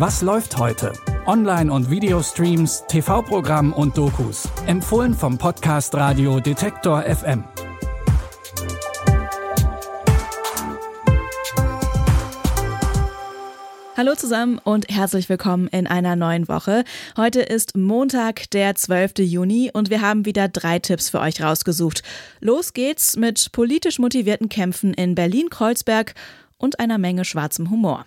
Was läuft heute? Online- und Videostreams, TV-Programm und Dokus. Empfohlen vom Podcast Radio Detektor FM. Hallo zusammen und herzlich willkommen in einer neuen Woche. Heute ist Montag, der 12. Juni und wir haben wieder drei Tipps für euch rausgesucht. Los geht's mit politisch motivierten Kämpfen in Berlin-Kreuzberg und einer Menge schwarzem Humor.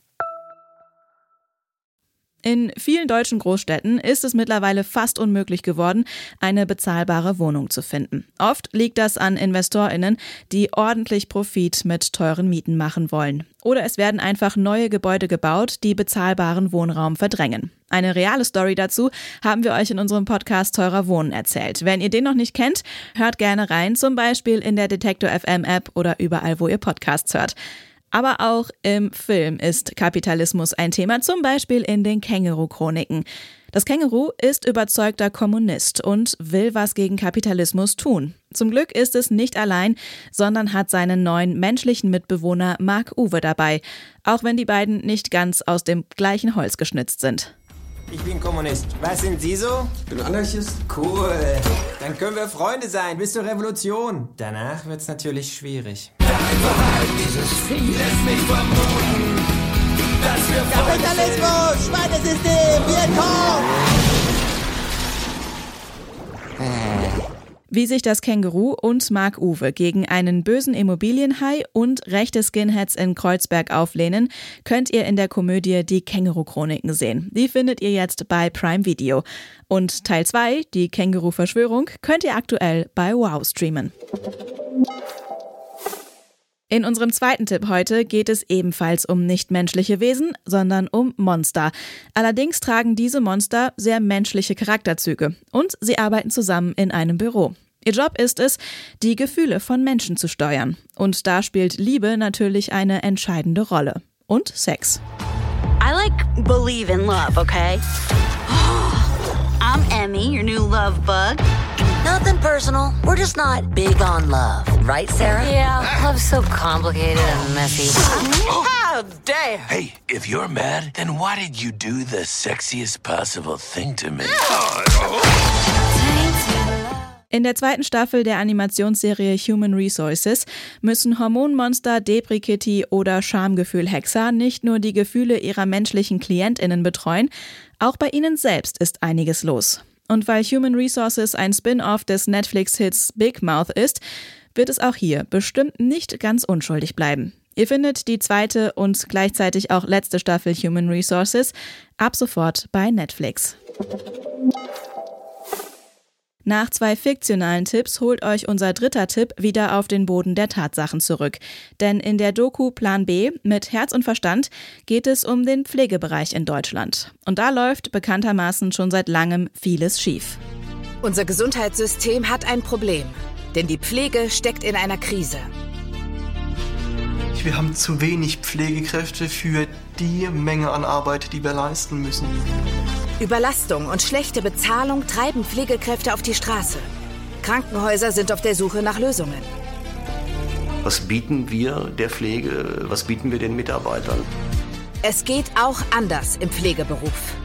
In vielen deutschen Großstädten ist es mittlerweile fast unmöglich geworden, eine bezahlbare Wohnung zu finden. Oft liegt das an Investorinnen, die ordentlich Profit mit teuren Mieten machen wollen. Oder es werden einfach neue Gebäude gebaut, die bezahlbaren Wohnraum verdrängen. Eine reale Story dazu haben wir euch in unserem Podcast Teurer Wohnen erzählt. Wenn ihr den noch nicht kennt, hört gerne rein, zum Beispiel in der Detektor FM App oder überall, wo ihr Podcasts hört. Aber auch im Film ist Kapitalismus ein Thema, zum Beispiel in den Känguru-Chroniken. Das Känguru ist überzeugter Kommunist und will was gegen Kapitalismus tun. Zum Glück ist es nicht allein, sondern hat seinen neuen menschlichen Mitbewohner Mark Uwe dabei, auch wenn die beiden nicht ganz aus dem gleichen Holz geschnitzt sind. Ich bin Kommunist. Was sind Sie so? Ich bin Anarchist. Cool. Dann können wir Freunde sein bis zur Revolution. Danach wird's natürlich schwierig. Dein Verhalten, dieses Vieh lässt mich vermuten, dass wir Kapitalismus, Schweinesystem, Vietcong! Wie sich das Känguru und Mark Uwe gegen einen bösen Immobilienhai und rechte Skinheads in Kreuzberg auflehnen, könnt ihr in der Komödie Die Känguru-Chroniken sehen. Die findet ihr jetzt bei Prime Video. Und Teil 2, die Känguru-Verschwörung, könnt ihr aktuell bei Wow streamen. In unserem zweiten Tipp heute geht es ebenfalls um nichtmenschliche Wesen, sondern um Monster. Allerdings tragen diese Monster sehr menschliche Charakterzüge und sie arbeiten zusammen in einem Büro. Ihr Job ist es, die Gefühle von Menschen zu steuern. Und da spielt Liebe natürlich eine entscheidende Rolle. Und Sex. I like believe in love, okay? I'm Emmy, your new love bug. Nothing personal. We're just not big on love. Right, Sarah? Yeah, love's so complicated and messy. How dare! Hey, if you're mad, then why did you do the sexiest possible thing to me? In der zweiten Staffel der Animationsserie Human Resources müssen Hormonmonster Debris Kitty oder Schamgefühl Hexer nicht nur die Gefühle ihrer menschlichen KlientInnen betreuen, auch bei ihnen selbst ist einiges los. Und weil Human Resources ein Spin-off des Netflix-Hits Big Mouth ist, wird es auch hier bestimmt nicht ganz unschuldig bleiben. Ihr findet die zweite und gleichzeitig auch letzte Staffel Human Resources ab sofort bei Netflix. Nach zwei fiktionalen Tipps holt euch unser dritter Tipp wieder auf den Boden der Tatsachen zurück. Denn in der Doku Plan B mit Herz und Verstand geht es um den Pflegebereich in Deutschland. Und da läuft bekanntermaßen schon seit langem vieles schief. Unser Gesundheitssystem hat ein Problem, denn die Pflege steckt in einer Krise. Wir haben zu wenig Pflegekräfte für die Menge an Arbeit, die wir leisten müssen. Überlastung und schlechte Bezahlung treiben Pflegekräfte auf die Straße. Krankenhäuser sind auf der Suche nach Lösungen. Was bieten wir der Pflege? Was bieten wir den Mitarbeitern? Es geht auch anders im Pflegeberuf.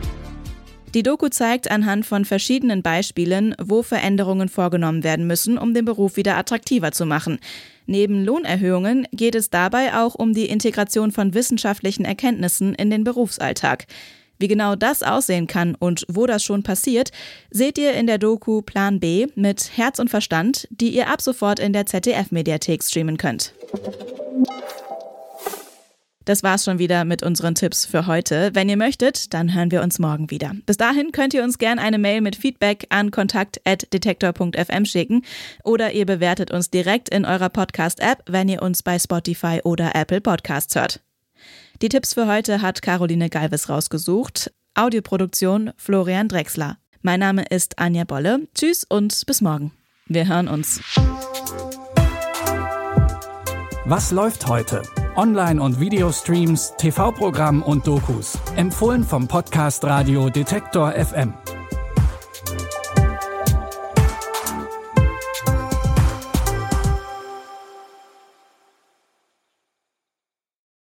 Die Doku zeigt anhand von verschiedenen Beispielen, wo Veränderungen vorgenommen werden müssen, um den Beruf wieder attraktiver zu machen. Neben Lohnerhöhungen geht es dabei auch um die Integration von wissenschaftlichen Erkenntnissen in den Berufsalltag. Wie genau das aussehen kann und wo das schon passiert, seht ihr in der Doku Plan B mit Herz und Verstand, die ihr ab sofort in der ZDF-Mediathek streamen könnt. Das war's schon wieder mit unseren Tipps für heute. Wenn ihr möchtet, dann hören wir uns morgen wieder. Bis dahin könnt ihr uns gerne eine Mail mit Feedback an kontakt.detektor.fm schicken oder ihr bewertet uns direkt in eurer Podcast-App, wenn ihr uns bei Spotify oder Apple Podcasts hört. Die Tipps für heute hat Caroline Galvis rausgesucht. Audioproduktion Florian Drexler. Mein Name ist Anja Bolle. Tschüss und bis morgen. Wir hören uns. Was läuft heute? Online- und Videostreams, TV-Programm und Dokus. Empfohlen vom Podcast Radio Detektor FM.